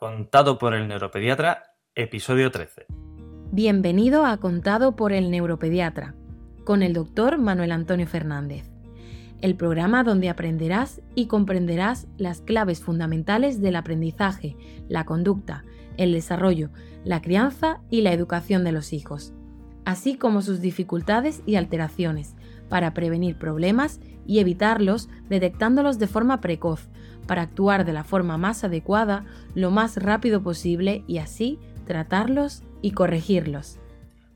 Contado por el neuropediatra, episodio 13. Bienvenido a Contado por el neuropediatra, con el doctor Manuel Antonio Fernández, el programa donde aprenderás y comprenderás las claves fundamentales del aprendizaje, la conducta, el desarrollo, la crianza y la educación de los hijos, así como sus dificultades y alteraciones, para prevenir problemas y evitarlos detectándolos de forma precoz, para actuar de la forma más adecuada lo más rápido posible y así tratarlos y corregirlos.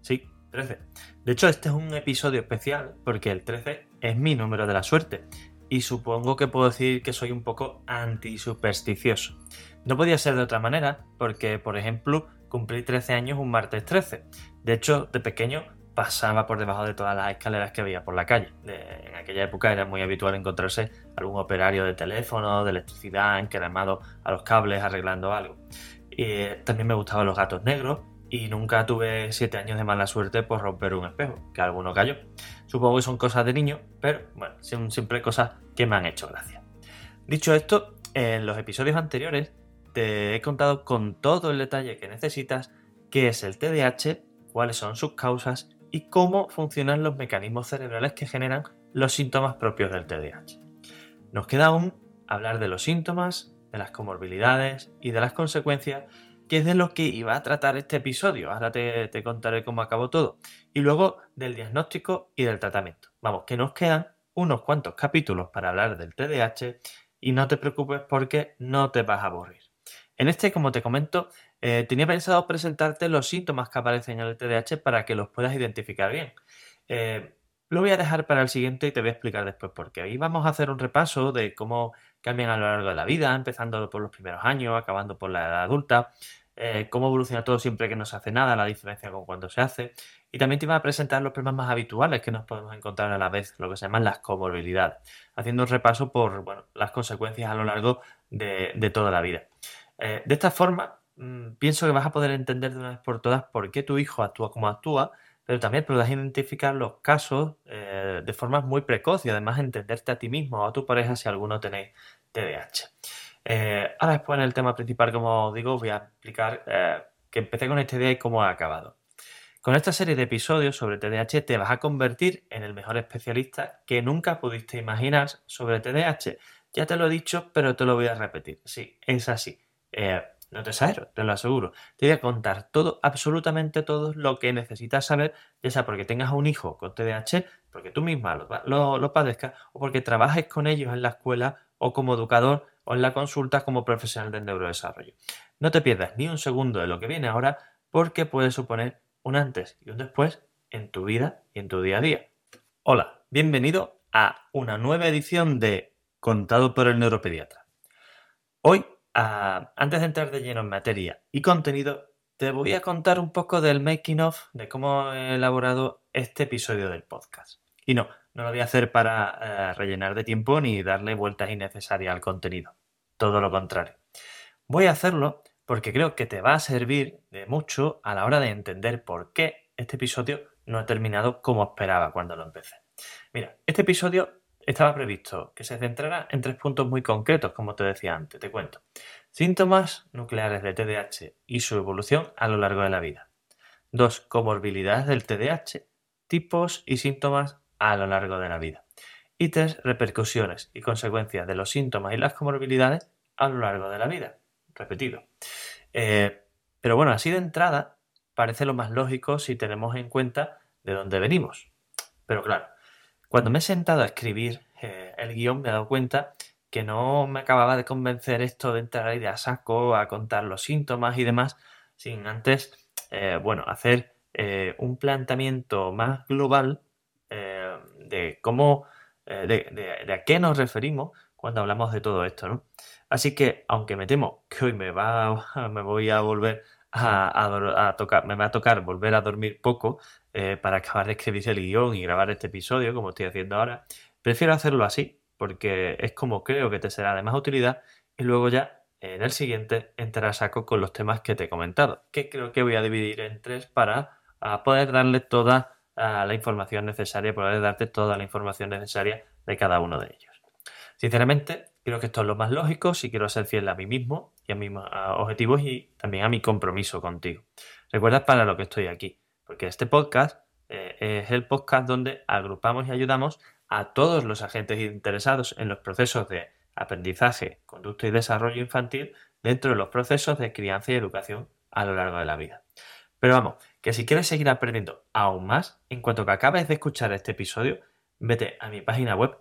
Sí, 13. De hecho, este es un episodio especial porque el 13 es mi número de la suerte y supongo que puedo decir que soy un poco antisupersticioso. No podía ser de otra manera porque, por ejemplo, cumplí 13 años un martes 13. De hecho, de pequeño pasaba por debajo de todas las escaleras que había por la calle. en aquella época era muy habitual encontrarse algún operario de teléfono, de electricidad, encremado a los cables arreglando algo. Eh, también me gustaban los gatos negros y nunca tuve siete años de mala suerte por romper un espejo, que alguno cayó. Supongo que son cosas de niño, pero bueno, son siempre cosas que me han hecho gracia. Dicho esto, en los episodios anteriores te he contado con todo el detalle que necesitas qué es el TDAH, cuáles son sus causas y cómo funcionan los mecanismos cerebrales que generan los síntomas propios del TDAH. Nos queda aún hablar de los síntomas, de las comorbilidades y de las consecuencias, que es de lo que iba a tratar este episodio. Ahora te, contaré cómo acabó todo. Y luego del diagnóstico y del tratamiento. Vamos, que nos quedan unos cuantos capítulos para hablar del TDAH y no te preocupes porque no te vas a aburrir. En este, como te comento, eh, tenía pensado presentarte los síntomas que aparecen en el TDAH para que los puedas identificar bien. Eh, lo voy a dejar para el siguiente y te voy a explicar después por qué. Hoy vamos a hacer un repaso de cómo cambian a lo largo de la vida, empezando por los primeros años, acabando por la edad adulta, eh, cómo evoluciona todo siempre que no se hace nada, la diferencia con cuando se hace. Y también te iba a presentar los problemas más habituales que nos podemos encontrar a la vez, lo que se llaman las comorbilidades, haciendo un repaso por las consecuencias a lo largo de, toda la vida. de esta forma, pienso que vas a poder entender de una vez por todas por qué tu hijo actúa como actúa, pero también podrás identificar los casos eh, de forma muy precoz y además entenderte a ti mismo o a tu pareja si alguno tenéis TDAH. Eh, ahora después en el tema principal, como digo, voy a explicar eh, que empecé con este día y cómo ha acabado. Con esta serie de episodios sobre TDAH te vas a convertir en el mejor especialista que nunca pudiste imaginar sobre TDAH. Ya te lo he dicho, pero te lo voy a repetir. Sí, es así. No te exagero, te lo aseguro. Te voy a contar todo, absolutamente todo lo que necesitas saber, ya sea porque tengas un hijo con TDAH, porque tú misma lo, padezcas, o porque trabajes con ellos en la escuela o como educador o en la consulta como profesional del neurodesarrollo. No te pierdas ni un segundo de lo que viene ahora, porque puede suponer un antes y un después en tu vida y en tu día a día. Hola, bienvenido a una nueva edición de Contado por el Neuropediatra. Hoy antes de entrar de lleno en materia y contenido, te voy a contar un poco del making of, de cómo he elaborado este episodio del podcast. Y no, no lo voy a hacer para eh, rellenar de tiempo ni darle vueltas innecesarias al contenido. Todo lo contrario. Voy a hacerlo porque creo que te va a servir de mucho a la hora de entender por qué este episodio no ha terminado como esperaba cuando lo empecé. Mira, este episodio estaba previsto que se centrara en tres puntos muy concretos, como te decía antes, te cuento. Síntomas nucleares de TDAH y su evolución a lo largo de la vida. Dos, comorbilidades del TDAH, tipos y síntomas a lo largo de la vida. Y tres, repercusiones y consecuencias de los síntomas y las comorbilidades a lo largo de la vida. Repetido. Eh, pero bueno, así de entrada parece lo más lógico si tenemos en cuenta de dónde venimos. Pero claro, cuando me he sentado a escribir eh, el guion me he dado cuenta que no me acababa de convencer esto de entrar ahí de a saco a contar los síntomas y demás, sin antes, eh, bueno, hacer eh, un planteamiento más global de cómo, de, a qué nos referimos cuando hablamos de todo esto, ¿no? Así que, aunque me temo que hoy me, va, me voy a volver a, tocar, me va a tocar volver a dormir poco eh, para acabar de escribir el guion y grabar este episodio, como estoy haciendo ahora. Prefiero hacerlo así, porque es como creo que te será de más utilidad y luego ya en el siguiente entrará a saco con los temas que te he comentado, que creo que voy a dividir en tres para poder darle toda la información necesaria, poder darte toda la información necesaria de cada uno de ellos. Sinceramente, Creo que esto es lo más lógico si quiero ser fiel a mí mismo y a mis objetivos y también a mi compromiso contigo. Recuerda para lo que estoy aquí, porque este podcast eh, es el podcast donde agrupamos y ayudamos a todos los agentes interesados en los procesos de aprendizaje, conducta y desarrollo infantil dentro de los procesos de crianza y educación a lo largo de la vida. Pero vamos, que si quieres seguir aprendiendo aún más, en cuanto que acabes de escuchar este episodio, vete a mi página web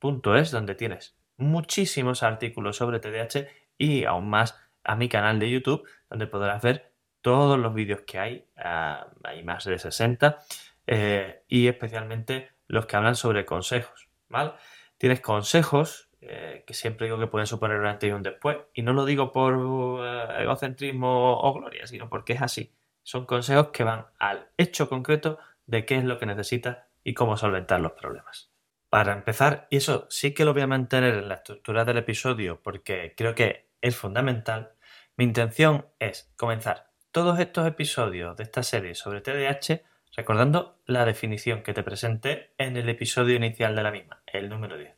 elneuropediatra.es donde tienes muchísimos artículos sobre TDAH y aún más a mi canal de YouTube donde podrás ver todos los vídeos que hay, ah, hay más de 60, eh, y especialmente los que hablan sobre consejos, ¿vale? Tienes consejos eh, que siempre digo que pueden suponer un antes y un después, y no lo digo por eh, egocentrismo o gloria, sino porque es así. Son consejos que van al hecho concreto de qué es lo que necesitas y cómo solventar los problemas. Para empezar, y eso sí que lo voy a mantener en la estructura del episodio porque creo que es fundamental, mi intención es comenzar todos estos episodios de esta serie sobre TDAH recordando la definición que te presenté en el episodio inicial de la misma, el número 10.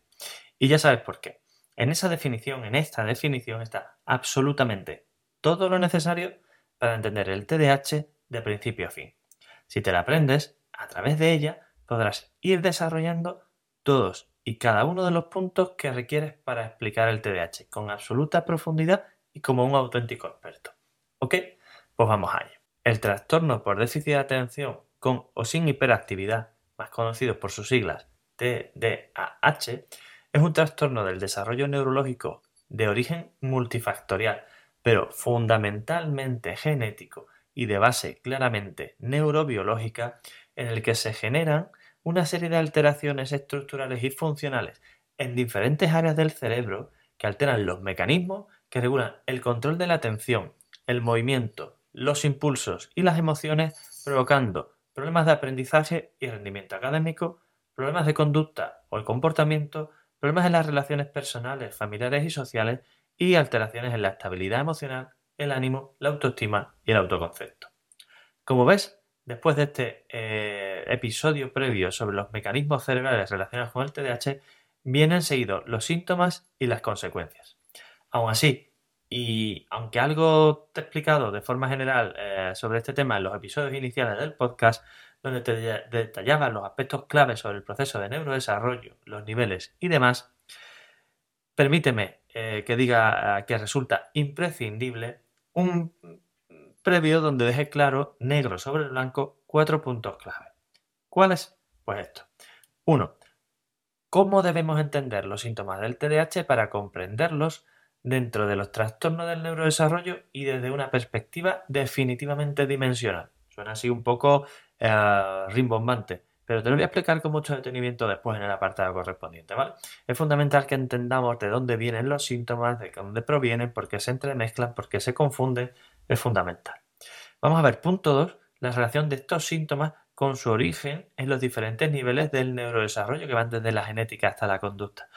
Y ya sabes por qué. En esa definición, en esta definición, está absolutamente todo lo necesario para entender el TDAH de principio a fin. Si te la aprendes, a través de ella podrás ir desarrollando todos y cada uno de los puntos que requieres para explicar el TDAH con absoluta profundidad y como un auténtico experto. ¿Ok? Pues vamos a ello. El trastorno por déficit de atención con o sin hiperactividad, más conocido por sus siglas TDAH, es un trastorno del desarrollo neurológico de origen multifactorial, pero fundamentalmente genético y de base claramente neurobiológica, en el que se generan una serie de alteraciones estructurales y funcionales en diferentes áreas del cerebro que alteran los mecanismos que regulan el control de la atención, el movimiento, los impulsos y las emociones, provocando problemas de aprendizaje y rendimiento académico, problemas de conducta o el comportamiento, problemas en las relaciones personales, familiares y sociales y alteraciones en la estabilidad emocional, el ánimo, la autoestima y el autoconcepto. Como ves, después de este eh, episodio previo sobre los mecanismos cerebrales relacionados con el TDAH, vienen seguidos los síntomas y las consecuencias. Aún así, y aunque algo te he explicado de forma general eh, sobre este tema en los episodios iniciales del podcast, donde te detallaba los aspectos claves sobre el proceso de neurodesarrollo, los niveles y demás, permíteme eh, que diga que resulta imprescindible un previo donde deje claro, negro sobre blanco, cuatro puntos clave. ¿Cuáles? Pues esto. Uno, ¿cómo debemos entender los síntomas del TDAH para comprenderlos? dentro de los trastornos del neurodesarrollo y desde una perspectiva definitivamente dimensional. Suena así un poco eh, rimbombante, pero te lo voy a explicar con mucho detenimiento después en el apartado correspondiente, ¿vale? Es fundamental que entendamos de dónde vienen los síntomas, de dónde provienen, por qué se entremezclan, por qué se confunden, es fundamental. Vamos a ver, punto 2, la relación de estos síntomas con su origen en los diferentes niveles del neurodesarrollo que van desde la genética hasta la conducta.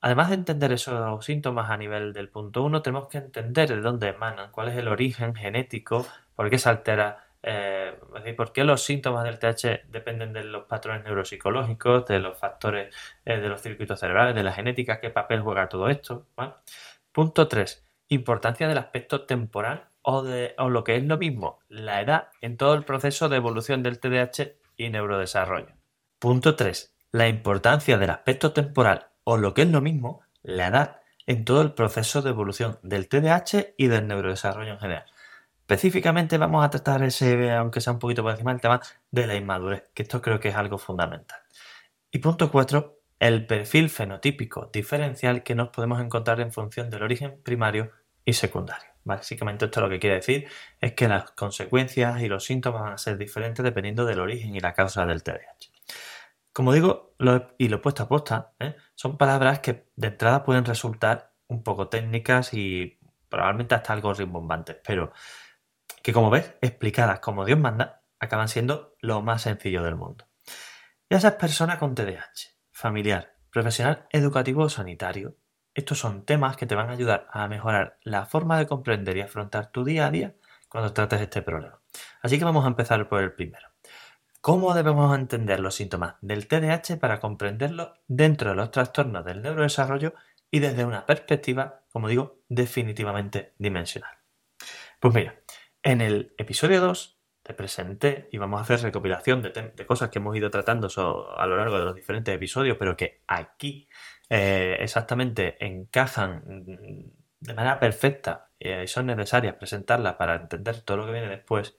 Además de entender esos síntomas a nivel del punto 1, tenemos que entender de dónde emanan, cuál es el origen genético, por qué se altera, eh, por qué los síntomas del TH dependen de los patrones neuropsicológicos, de los factores eh, de los circuitos cerebrales, de la genética, qué papel juega todo esto. Punto 3. Importancia del aspecto temporal o, de, o lo que es lo mismo, la edad en todo el proceso de evolución del TDAH y neurodesarrollo. Punto 3. La importancia del aspecto temporal o lo que es lo mismo, la edad en todo el proceso de evolución del TDAH y del neurodesarrollo en general. Específicamente vamos a tratar ese, aunque sea un poquito por encima, el tema de la inmadurez, que esto creo que es algo fundamental. Y punto 4, el perfil fenotípico diferencial que nos podemos encontrar en función del origen primario y secundario. Básicamente esto lo que quiere decir es que las consecuencias y los síntomas van a ser diferentes dependiendo del origen y la causa del TDAH. Como digo, y lo puesto a posta, ¿eh? son palabras que de entrada pueden resultar un poco técnicas y probablemente hasta algo rimbombantes, pero que como ves, explicadas como Dios manda, acaban siendo lo más sencillo del mundo. Y esas personas con TDAH, familiar, profesional, educativo o sanitario, estos son temas que te van a ayudar a mejorar la forma de comprender y afrontar tu día a día cuando trates este problema. Así que vamos a empezar por el primero. ¿Cómo debemos entender los síntomas del TDAH para comprenderlo dentro de los trastornos del neurodesarrollo y desde una perspectiva, como digo, definitivamente dimensional. Pues mira, en el episodio 2 te presenté y vamos a hacer recopilación de, cosas que hemos ido tratando a lo largo de los diferentes episodios, pero que aquí eh, exactamente encajan de manera perfecta y son necesarias presentarlas para entender todo lo que viene después.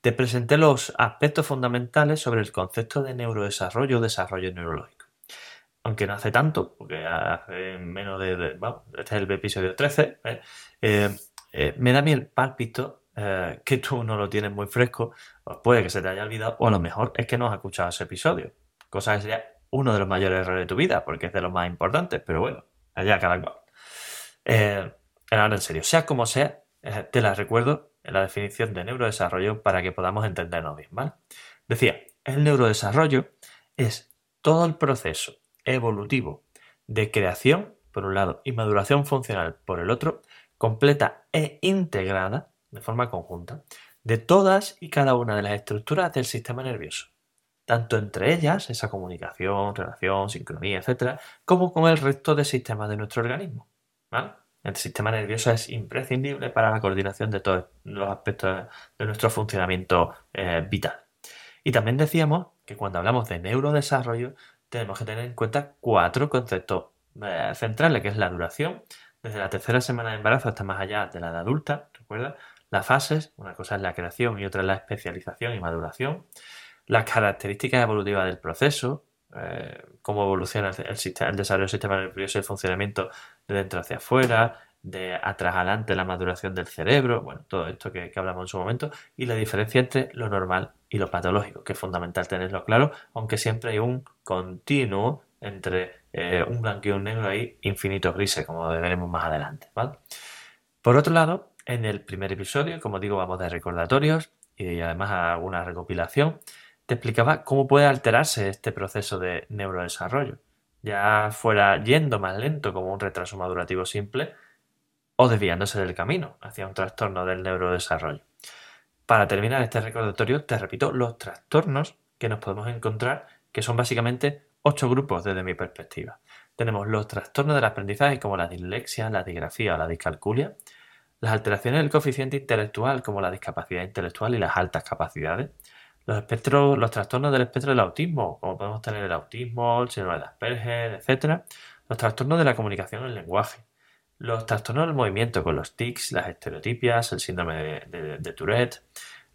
Te presenté los aspectos fundamentales sobre el concepto de neurodesarrollo o desarrollo neurológico. Aunque no hace tanto, porque hace menos de. bueno, este es el episodio 13, ¿eh? Eh, eh, me da a mí el pálpito que tú no lo tienes muy fresco, o puede que se te haya olvidado, o a lo mejor es que no has escuchado ese episodio. Cosa que sería uno de los mayores errores de tu vida, porque es de los más importantes, pero bueno, allá cada cual. ahora en serio, sea como sea, te la recuerdo la definición de neurodesarrollo para que podamos entendernos bien, ¿vale? Decía, el neurodesarrollo es todo el proceso evolutivo de creación, por un lado, y maduración funcional, por el otro, completa e integrada, de forma conjunta, de todas y cada una de las estructuras del sistema nervioso, tanto entre ellas, esa comunicación, relación, sincronía, etc., como con el resto de sistemas de nuestro organismo. El sistema nervioso es imprescindible para la coordinación de todos los aspectos de nuestro funcionamiento eh, vital. Y también decíamos que cuando hablamos de neurodesarrollo tenemos que tener en cuenta cuatro conceptos eh, centrales, que es la duración, desde la tercera semana de embarazo hasta más allá de la edad adulta, ¿recuerda? Las fases, una cosa es la creación y otra es la especialización y maduración, las características evolutivas del proceso, eh, cómo evoluciona el, el, desarrollo del sistema nervioso y el funcionamiento de dentro hacia afuera, de atrás adelante la maduración del cerebro, bueno, todo esto que, hablamos en su momento, y la diferencia entre lo normal y lo patológico, que es fundamental tenerlo claro, aunque siempre hay un continuo entre eh, un blanco y un negro ahí, infinitos grises, como veremos más adelante, Por otro lado, en el primer episodio, como digo, vamos de recordatorios y además alguna recopilación te explicaba cómo puede alterarse este proceso de neurodesarrollo, ya fuera yendo más lento como un retraso madurativo simple o desviándose del camino hacia un trastorno del neurodesarrollo. Para terminar este recordatorio, te repito los trastornos que nos podemos encontrar, que son básicamente ocho grupos desde mi perspectiva. Tenemos los trastornos del aprendizaje como la dislexia, la digrafía o la discalculia, las alteraciones del coeficiente intelectual como la discapacidad intelectual y las altas capacidades, los espectros, los trastornos del espectro del autismo, como podemos tener el autismo, el síndrome de Asperger, etc. Los trastornos de la comunicación en el lenguaje. Los trastornos del movimiento con los tics, las estereotipias, el síndrome de, Tourette.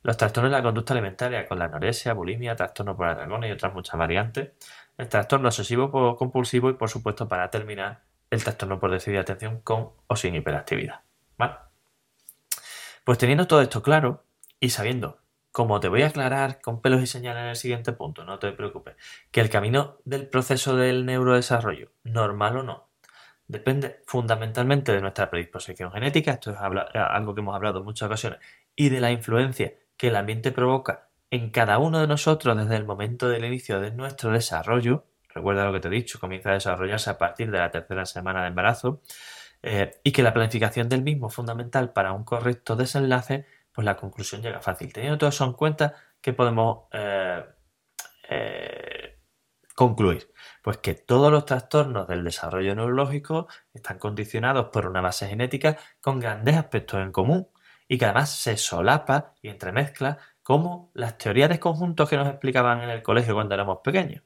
Los trastornos de la conducta alimentaria con la anorexia, bulimia, trastorno por atragón y otras muchas variantes. El trastorno obsesivo compulsivo y, por supuesto, para terminar, el trastorno por déficit de atención con o sin hiperactividad. ¿Vale? Pues teniendo todo esto claro y sabiendo como te voy a aclarar con pelos y señales en el siguiente punto, no te preocupes, que el camino del proceso del neurodesarrollo, normal o no, depende fundamentalmente de nuestra predisposición genética, esto es algo que hemos hablado en muchas ocasiones, y de la influencia que el ambiente provoca en cada uno de nosotros desde el momento del inicio de nuestro desarrollo, recuerda lo que te he dicho, comienza a desarrollarse a partir de la tercera semana de embarazo, eh, y que la planificación del mismo es fundamental para un correcto desenlace pues la conclusión llega fácil. Teniendo todo eso en cuenta, ¿qué podemos eh, eh, concluir? Pues que todos los trastornos del desarrollo neurológico están condicionados por una base genética con grandes aspectos en común y que además se solapa y entremezcla como las teorías de conjuntos que nos explicaban en el colegio cuando éramos pequeños.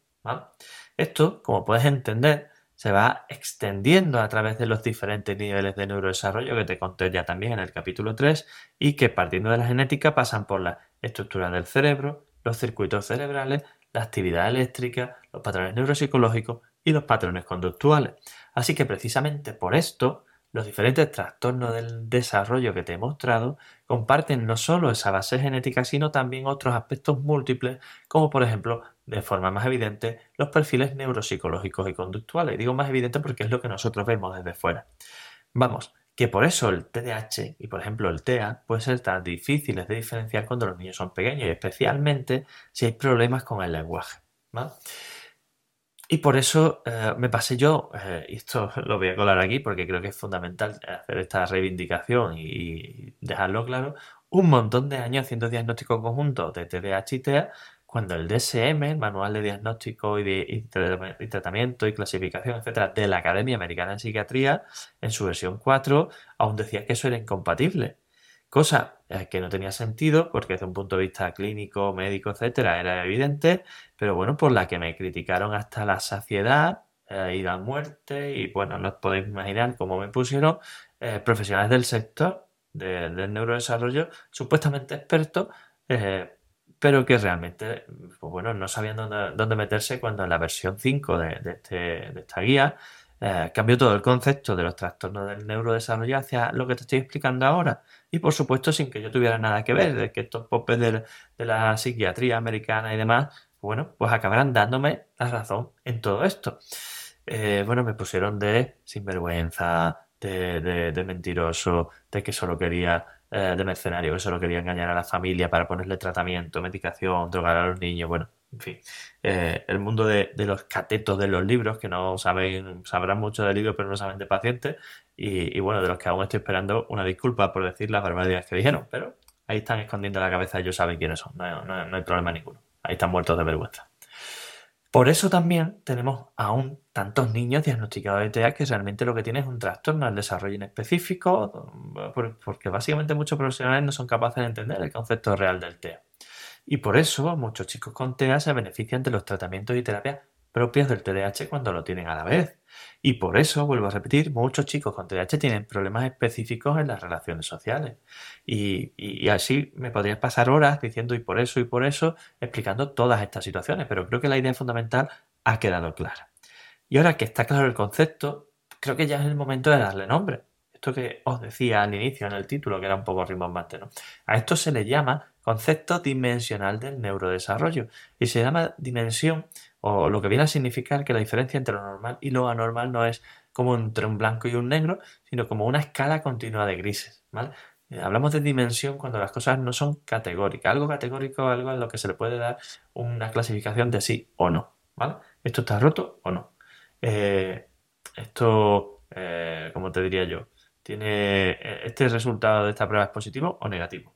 Esto, como puedes entender, se va extendiendo a través de los diferentes niveles de neurodesarrollo que te conté ya también en el capítulo 3 y que partiendo de la genética pasan por la estructura del cerebro, los circuitos cerebrales, la actividad eléctrica, los patrones neuropsicológicos y los patrones conductuales. Así que precisamente por esto los diferentes trastornos del desarrollo que te he mostrado comparten no solo esa base genética, sino también otros aspectos múltiples, como por ejemplo de forma más evidente los perfiles neuropsicológicos y conductuales. Digo más evidente porque es lo que nosotros vemos desde fuera. Vamos, que por eso el TDAH y por ejemplo el TEA pueden ser tan difíciles de diferenciar cuando los niños son pequeños y especialmente si hay problemas con el lenguaje. Y por eso eh, me pasé yo, eh, y esto lo voy a colar aquí porque creo que es fundamental hacer esta reivindicación y dejarlo claro, un montón de años haciendo diagnósticos conjuntos de TDAH y TEA cuando el DSM, el Manual de Diagnóstico y, de, Tratamiento y Clasificación, etcétera, de la Academia Americana de Psiquiatría, en su versión 4, aún decía que eso era incompatible. Cosa eh, que no tenía sentido porque desde un punto de vista clínico, médico, etcétera, era evidente, pero bueno, por la que me criticaron hasta la saciedad eh, y la muerte, y bueno, no os podéis imaginar cómo me pusieron eh, profesionales del sector del neurodesarrollo, supuestamente expertos, pero que realmente, pues bueno, no sabían dónde, meterse cuando en la versión 5 de, este, de esta guía eh, cambió todo el concepto de los trastornos del neurodesarrollo hacia lo que te estoy explicando ahora. Y por supuesto, sin que yo tuviera nada que ver, de que estos popes de, la psiquiatría americana y demás, bueno, pues acabarán dándome la razón en todo esto. Eh, bueno, me pusieron de sinvergüenza, de, de, mentiroso, de que solo quería, eh, de mercenario, que solo quería engañar a la familia para ponerle tratamiento, medicación, drogar a los niños, bueno, en fin, eh, el mundo de, los catetos de los libros, que no saben, sabrán mucho de libros, pero no saben de pacientes, y, bueno, de los que aún estoy esperando una disculpa por decir las barbaridades que dijeron, pero ahí están escondiendo la cabeza, ellos saben quiénes son, no, no hay problema ninguno, ahí están muertos de vergüenza. Por eso también tenemos aún tantos niños diagnosticados de TEA que realmente lo que tienen es un trastorno del desarrollo inespecífico, porque básicamente muchos profesionales no son capaces de entender el concepto real del TEA. Y por eso muchos chicos con TEA se benefician de los tratamientos y terapias propios del TDAH cuando lo tienen a la vez. Y por eso, vuelvo a repetir, muchos chicos con TDAH tienen problemas específicos en las relaciones sociales. Y, así me podrías pasar horas diciendo y por eso y por eso, explicando todas estas situaciones, pero creo que la idea fundamental ha quedado clara. Y ahora que está claro el concepto, creo que ya es el momento de darle nombre. Esto que os decía al inicio en el título, que era un poco rimbombante, ¿no? A esto se le llama concepto dimensional del neurodesarrollo. Y se llama dimensión, o lo que viene a significar que la diferencia entre lo normal y lo anormal no es como entre un blanco y un negro, sino como una escala continua de grises. Eh, hablamos de dimensión cuando las cosas no son categóricas. Algo categórico, algo en lo que se le puede dar una clasificación de sí o no. ¿vale? ¿Esto está roto o no? Eh, esto, eh, como te diría yo, tiene este resultado de esta prueba es positivo o negativo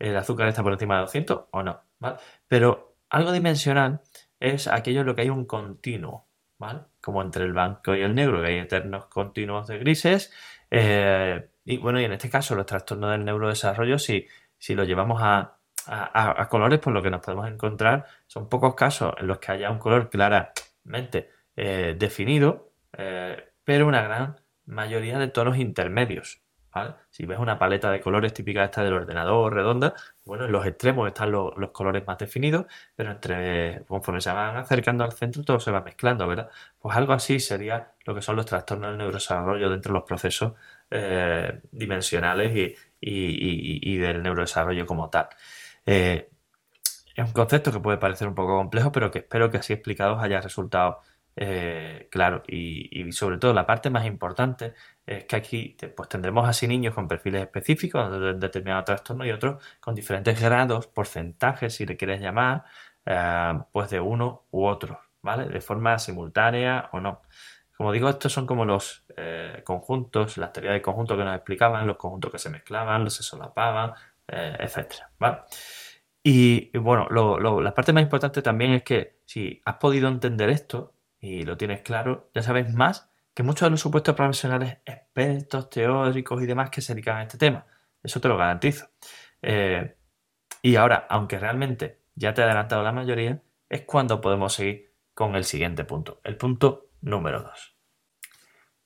el azúcar está por encima de 200 o no, ¿vale? Pero algo dimensional es aquello en lo que hay un continuo, ¿vale? Como entre el blanco y el negro, que hay eternos continuos de grises. Eh, y bueno, y en este caso los trastornos del neurodesarrollo, si, si lo llevamos a, colores, pues lo que nos podemos encontrar son pocos casos en los que haya un color claramente eh, definido, eh, pero una gran mayoría de tonos intermedios. Si ves una paleta de colores típica esta del ordenador redonda, bueno, en los extremos están los, colores más definidos, pero entre conforme se van acercando al centro todo se va mezclando, ¿verdad? Pues algo así sería lo que son los trastornos del neurodesarrollo dentro de los procesos eh, dimensionales y, del neurodesarrollo como tal. Eh, es un concepto que puede parecer un poco complejo, pero que espero que así explicados haya resultado eh, claro, y, sobre todo la parte más importante es que aquí pues tendremos así niños con perfiles específicos de determinado trastorno y otros con diferentes grados, porcentajes, si le quieres llamar, eh, pues de uno u otro, ¿vale? De forma simultánea o no. Como digo, estos son como los eh, conjuntos, las teorías de conjunto que nos explicaban, los conjuntos que se mezclaban, los se solapaban, etcétera, ¿vale? Y, bueno, la parte más importante también es que si has podido entender esto, y lo tienes claro, ya sabes más que muchos de los supuestos profesionales expertos, teóricos y demás que se dedican a este tema. Eso te lo garantizo. Eh, y ahora, aunque realmente ya te he adelantado la mayoría, es cuando podemos seguir con el siguiente punto, el punto número 2.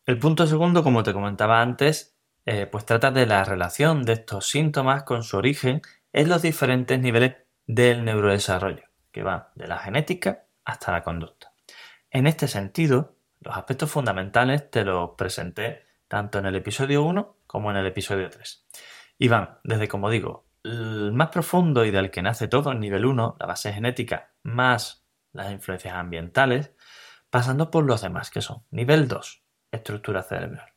El punto segundo, como te comentaba antes, eh, pues trata de la relación de estos síntomas con su origen en los diferentes niveles del neurodesarrollo, que van de la genética hasta la conducta. En este sentido, los aspectos fundamentales te los presenté tanto en el episodio 1 como en el episodio 3. Y van desde, como digo, el más profundo y del que nace todo, el nivel 1, la base genética, más las influencias ambientales, pasando por los demás, que son nivel 2, estructura cerebral,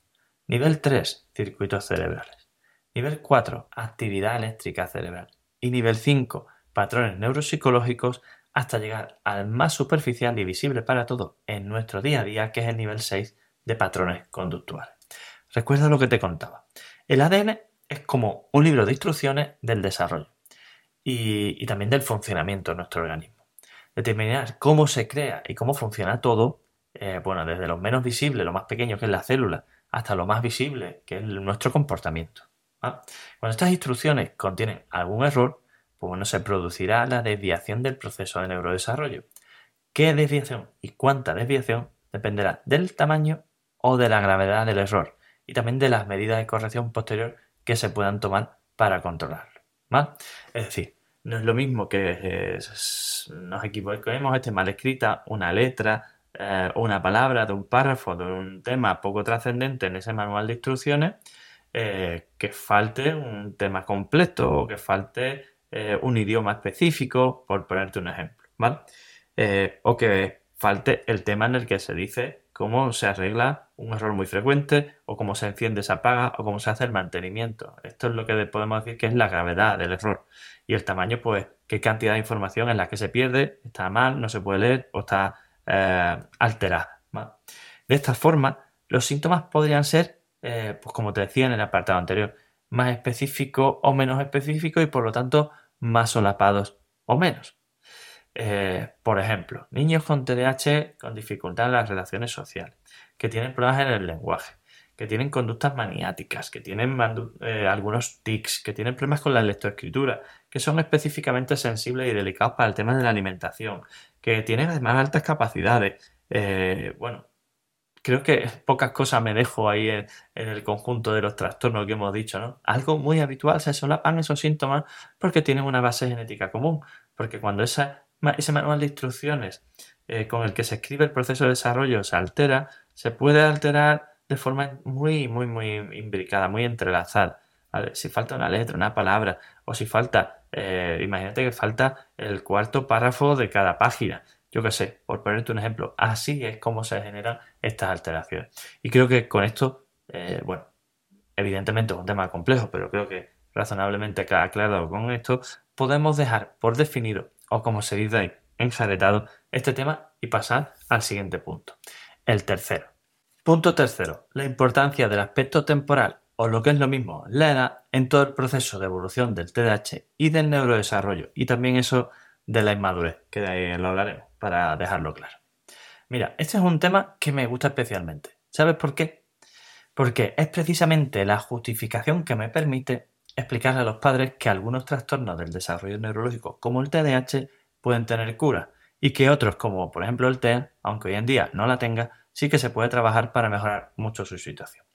nivel 3, circuitos cerebrales, nivel 4, actividad eléctrica cerebral y nivel 5, patrones neuropsicológicos hasta llegar al más superficial y visible para todos en nuestro día a día, que es el nivel 6 de patrones conductuales. Recuerda lo que te contaba. El ADN es como un libro de instrucciones del desarrollo y, también del funcionamiento de nuestro organismo. determinar cómo se crea y cómo funciona todo, eh, bueno, desde lo menos visible, lo más pequeño que es la célula, hasta lo más visible, que es nuestro comportamiento. Cuando estas instrucciones contienen algún error, pues bueno, se producirá la desviación del proceso de neurodesarrollo. ¿Qué desviación y cuánta desviación dependerá del tamaño o de la gravedad del error y también de las medidas de corrección posterior que se puedan tomar para controlarlo? Es decir, no es lo mismo que eh, nos equivoquemos, esté mal escrita una letra eh, una palabra de un párrafo de un tema poco trascendente en ese manual de instrucciones, eh, que falte un tema completo o que falte un idioma específico, por ponerte un ejemplo, ¿vale? o que falte el tema en el que se dice cómo se arregla un error muy frecuente o cómo se enciende, se apaga o cómo se hace el mantenimiento. Esto es lo que podemos decir que es la gravedad del error. Y el tamaño, pues, qué cantidad de información en la que se pierde, está mal, no se puede leer o está eh, alterada. De esta forma, los síntomas podrían ser, eh, pues como te decía en el apartado anterior, más específicos o menos específicos y por lo tanto más solapados o menos. Eh, por ejemplo, niños con TDAH con dificultad en las relaciones sociales, que tienen problemas en el lenguaje, que tienen conductas maniáticas, que tienen eh, algunos tics, que tienen problemas con la lectoescritura, que son específicamente sensibles y delicados para el tema de la alimentación, que tienen además altas capacidades. Eh, bueno, creo que pocas cosas me dejo ahí en, el conjunto de los trastornos que hemos dicho, ¿no? Algo muy habitual, se solapan esos síntomas porque tienen una base genética común, porque cuando esa, ese manual de instrucciones eh, con el que se escribe el proceso de desarrollo se altera, se puede alterar de forma muy, muy, muy imbricada, muy entrelazada. Si falta una letra, una palabra, o si falta, eh, imagínate que falta el cuarto párrafo de cada página. Yo qué sé, por ponerte un ejemplo, así es como se generan estas alteraciones. Y creo que con esto, eh, bueno, evidentemente es un tema complejo, pero creo que razonablemente aclarado con esto, podemos dejar por definido, o como se dice ahí, enjaretado, este tema y pasar al siguiente punto. El tercero. Punto tercero, la importancia del aspecto temporal, o lo que es lo mismo, la edad, en todo el proceso de evolución del TDAH y del neurodesarrollo, y también eso de la inmadurez, que de ahí lo hablaremos, para dejarlo claro. Mira, este es un tema que me gusta especialmente. ¿Sabes por qué? Porque es precisamente la justificación que me permite explicarle a los padres que algunos trastornos del desarrollo neurológico, como el TDAH, pueden tener cura, y que otros, como por ejemplo el TEA, aunque hoy en día no la tenga, sí que se puede trabajar para mejorar mucho su situación.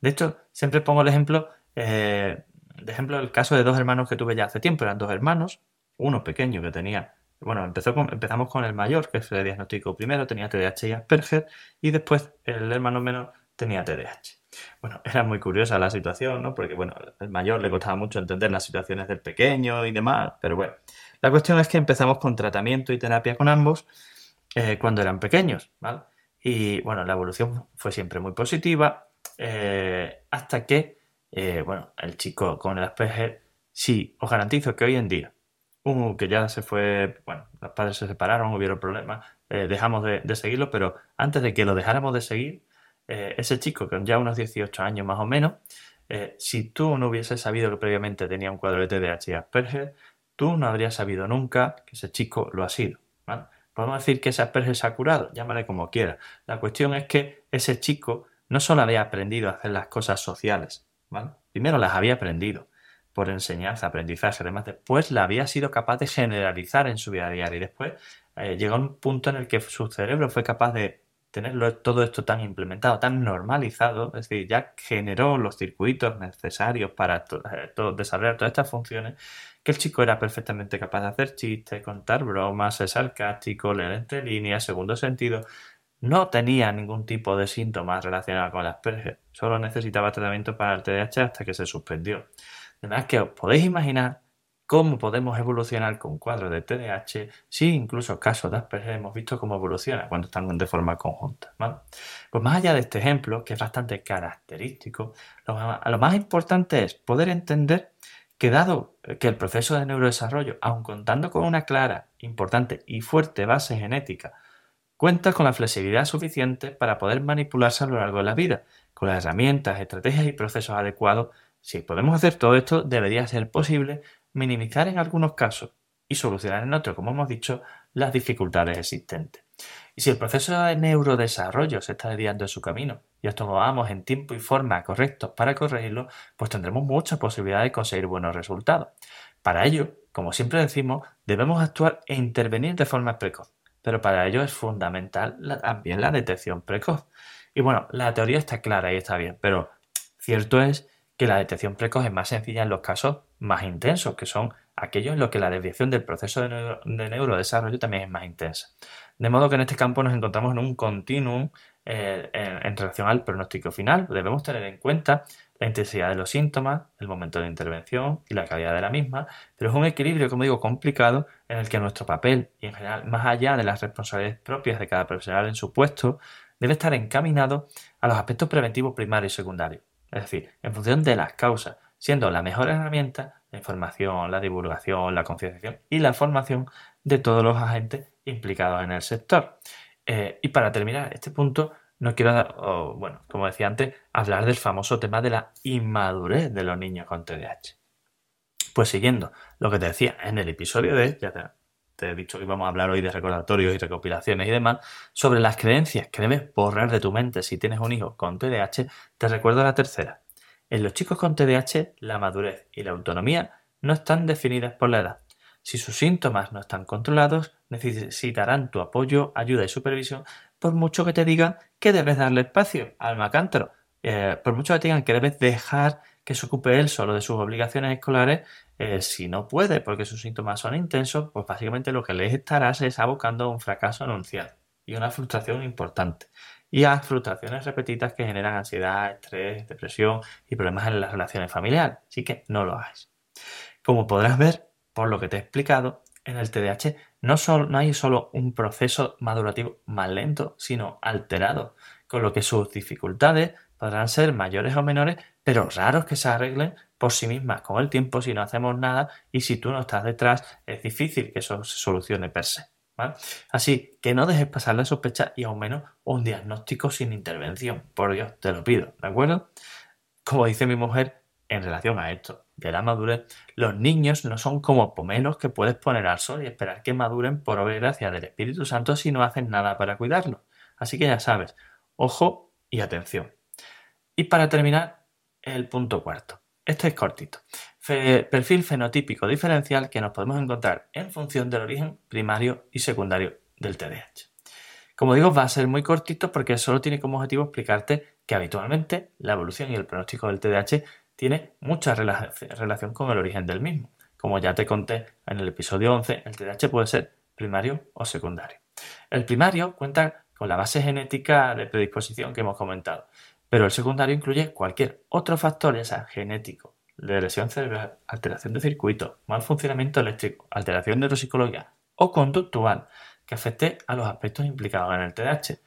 De hecho, siempre pongo el ejemplo, eh, de ejemplo, el caso de dos hermanos que tuve ya hace tiempo, eran dos hermanos, uno pequeño que tenía, bueno, empezamos con el mayor, que se diagnosticó primero, tenía TDAH y Asperger, y después el hermano menor tenía TDAH. Bueno, era muy curiosa la situación, ¿no? Porque, bueno, el mayor le costaba mucho entender las situaciones del pequeño y demás, pero bueno, la cuestión es que empezamos con tratamiento y terapia con ambos eh, cuando eran pequeños, ¿vale? Y bueno, la evolución fue siempre muy positiva eh, hasta que, eh, bueno, el chico con el Asperger, sí, os garantizo que hoy en día, uno que ya se fue, bueno, los padres se separaron, hubieron problemas, eh, dejamos de, seguirlo, pero antes de que lo dejáramos de seguir, ese chico con ya unos 18 años más o menos, si tú no hubieses sabido que previamente tenía un cuadro de TDAH y Asperger, tú no habrías sabido nunca que ese chico lo ha sido. ¿vale? Podemos decir que ese Asperger se ha curado, llámale como quiera. La cuestión es que ese chico no solo había aprendido a hacer las cosas sociales, ¿vale? Primero las había aprendido por enseñanza, aprendizaje, además después la había sido capaz de generalizar en su vida diaria y después eh, llegó a un punto en el que su cerebro fue capaz de tenerlo todo esto tan implementado, tan normalizado, es decir, ya generó los circuitos necesarios para eh, desarrollar todas estas funciones que el chico era perfectamente capaz de hacer chistes, contar bromas, ser sarcástico, leer entre líneas, segundo sentido. No tenía ningún tipo de síntomas relacionados con las Asperger, solo necesitaba tratamiento para el TDAH hasta que se suspendió. Además que os podéis imaginar cómo podemos evolucionar con cuadros de TDAH si incluso casos de Asperger hemos visto cómo evoluciona cuando están de forma conjunta. Pues más allá de este ejemplo, que es bastante característico, lo más importante es poder entender que dado que el proceso de neurodesarrollo, aun contando con una clara, importante y fuerte base genética, cuenta con la flexibilidad suficiente para poder manipularse a lo largo de la vida, con las herramientas, estrategias y procesos adecuados, si podemos hacer todo esto, debería ser posible minimizar en algunos casos y solucionar en otro, como hemos dicho, las dificultades existentes. Y si el proceso de neurodesarrollo se está desviando en su camino y vamos en tiempo y forma correctos para corregirlo, pues tendremos mucha posibilidad de conseguir buenos resultados. Para ello, como siempre decimos, debemos actuar e intervenir de forma precoz, pero para ello es fundamental también la detección precoz. Y bueno, la teoría está clara y está bien, pero cierto es que la detección precoz es más sencilla en los casos más intensos, que son aquellos en los que la desviación del proceso de, neurodesarrollo también es más intensa. De modo que en este campo nos encontramos en un continuum eh, en, relación al pronóstico final. Debemos tener en cuenta la intensidad de los síntomas, el momento de intervención y la calidad de la misma, pero es un equilibrio, como digo, complicado en el que nuestro papel y en general, más allá de las responsabilidades propias de cada profesional en su puesto, debe estar encaminado a los aspectos preventivos primarios y secundarios, es decir, en función de las causas, siendo la mejor herramienta la información, la divulgación, la concienciación y la formación de todos los agentes implicados en el sector. Eh, y para terminar este punto, no quiero, bueno, como decía antes, hablar del famoso tema de la inmadurez de los niños con TDAH. Pues siguiendo lo que te decía en el episodio de, ya he dicho que vamos a hablar hoy de recordatorios y recopilaciones y demás, sobre las creencias que debes borrar de tu mente si tienes un hijo con TDAH, te recuerdo la tercera. En los chicos con TDAH, la madurez y la autonomía no están definidas por la edad. Si sus síntomas no están controlados, necesitarán tu apoyo, ayuda y supervisión, por mucho que te digan que debes darle espacio al macántaro, eh, por mucho que te digan que debes dejar que se ocupe él solo de sus obligaciones escolares, eh, si no puede porque sus síntomas son intensos, pues básicamente lo que les estarás es abocando a un fracaso anunciado y una frustración importante y a frustraciones repetidas que generan ansiedad, estrés, depresión y problemas en las relaciones familiares. Así que no lo hagáis. Como podrás ver, por lo que te he explicado, en el TDAH no, no hay solo un proceso madurativo más lento, sino alterado, con lo que sus dificultades podrán ser mayores o menores, pero raros que se arreglen por sí mismas con el tiempo si no hacemos nada y si tú no estás detrás es difícil que eso se solucione per se. Así que no dejes pasar la sospecha y al menos un diagnóstico sin intervención. Por Dios, te lo pido, ¿de acuerdo? Como dice mi mujer, en relación a esto de la madurez, los niños no son como pomelos que puedes poner al sol y esperar que maduren por obra y gracia del Espíritu Santo si no haces nada para cuidarlos. Así que ya sabes, ojo y atención. Y para terminar, el punto cuarto. Este es cortito perfil fenotípico diferencial que nos podemos encontrar en función del origen primario y secundario del TDAH. Como digo, va a ser muy cortito porque solo tiene como objetivo explicarte que habitualmente la evolución y el pronóstico del TDAH tiene mucha relación con el origen del mismo. Como ya te conté en el episodio 11, el TDAH puede ser primario o secundario. El primario cuenta con la base genética de predisposición que hemos comentado, pero el secundario incluye cualquier otro factor, ya sea genético, de lesión cerebral, alteración de circuito, mal funcionamiento eléctrico, alteración neuropsicológica o conductual que afecte a los aspectos implicados en el TDAH.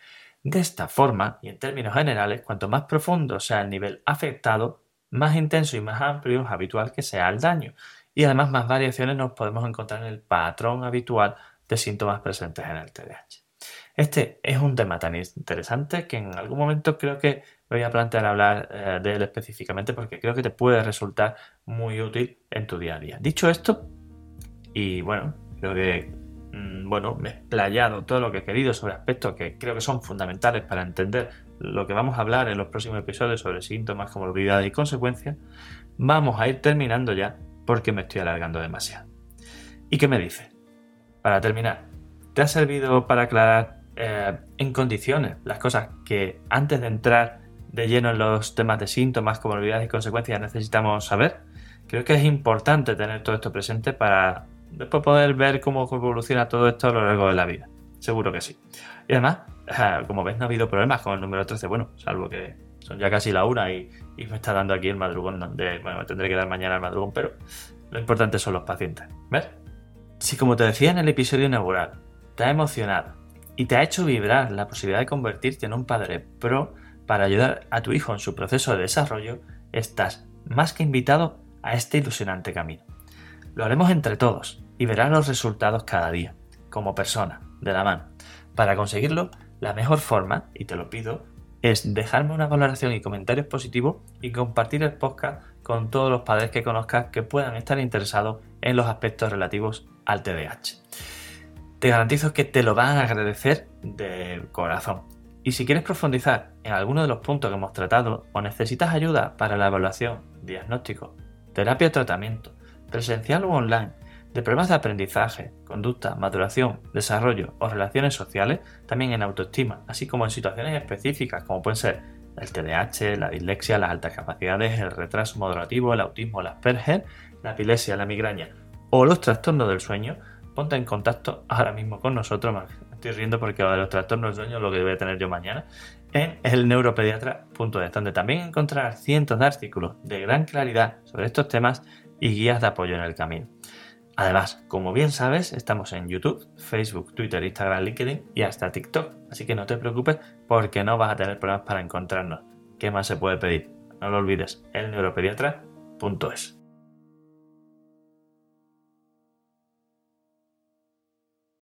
De esta forma, y en términos generales, cuanto más profundo sea el nivel afectado, más intenso y más amplio es habitual que sea el daño. Y además más variaciones nos podemos encontrar en el patrón habitual de síntomas presentes en el TDAH. Este es un tema tan interesante que en algún momento creo que voy a plantear hablar eh, de él específicamente porque creo que te puede resultar muy útil en tu día a día. Dicho esto, y bueno, creo que mm, bueno, me he explayado todo lo que he querido sobre aspectos que creo que son fundamentales para entender lo que vamos a hablar en los próximos episodios sobre síntomas, comorbilidades y consecuencias. Vamos a ir terminando ya porque me estoy alargando demasiado. ¿Y qué me dices? Para terminar, ¿te ha servido para aclarar eh, en condiciones las cosas que antes de entrar de lleno en los temas de síntomas, comorbilidades y consecuencias necesitamos saber. Creo que es importante tener todo esto presente para después poder ver cómo evoluciona todo esto a lo largo de la vida. Seguro que sí. Y además, como ves, no ha habido problemas con el número 13. Bueno, salvo que son ya casi la una y, me está dando aquí el madrugón. De, bueno, me tendré que dar mañana el madrugón, pero lo importante son los pacientes. ¿Ves? Si, como te decía en el episodio inaugural, te ha emocionado y te ha hecho vibrar la posibilidad de convertirte en un padre pro para ayudar a tu hijo en su proceso de desarrollo, estás más que invitado a este ilusionante camino. Lo haremos entre todos y verás los resultados cada día, como persona, de la mano. Para conseguirlo, la mejor forma, y te lo pido, es dejarme una valoración y comentarios positivos y compartir el podcast con todos los padres que conozcas que puedan estar interesados en los aspectos relativos al TDAH. Te garantizo que te lo van a agradecer de corazón. Y si quieres profundizar en alguno de los puntos que hemos tratado o necesitas ayuda para la evaluación, diagnóstico, terapia o tratamiento, presencial o online, de problemas de aprendizaje, conducta, maduración, desarrollo o relaciones sociales, también en autoestima, así como en situaciones específicas como pueden ser el TDAH, la dislexia, las altas capacidades, el retraso moderativo, el autismo, el Asperger, la epilepsia, la migraña o los trastornos del sueño, ponte en contacto ahora mismo con nosotros. Me estoy riendo porque de los trastornos sueño lo que voy a tener yo mañana en el neuropediatra.es, donde también encontrarás cientos de artículos de gran claridad sobre estos temas y guías de apoyo en el camino. Además, como bien sabes, estamos en YouTube, Facebook, Twitter, Instagram, LinkedIn y hasta TikTok. Así que no te preocupes porque no vas a tener problemas para encontrarnos. ¿Qué más se puede pedir? No lo olvides, el neuropediatra.es.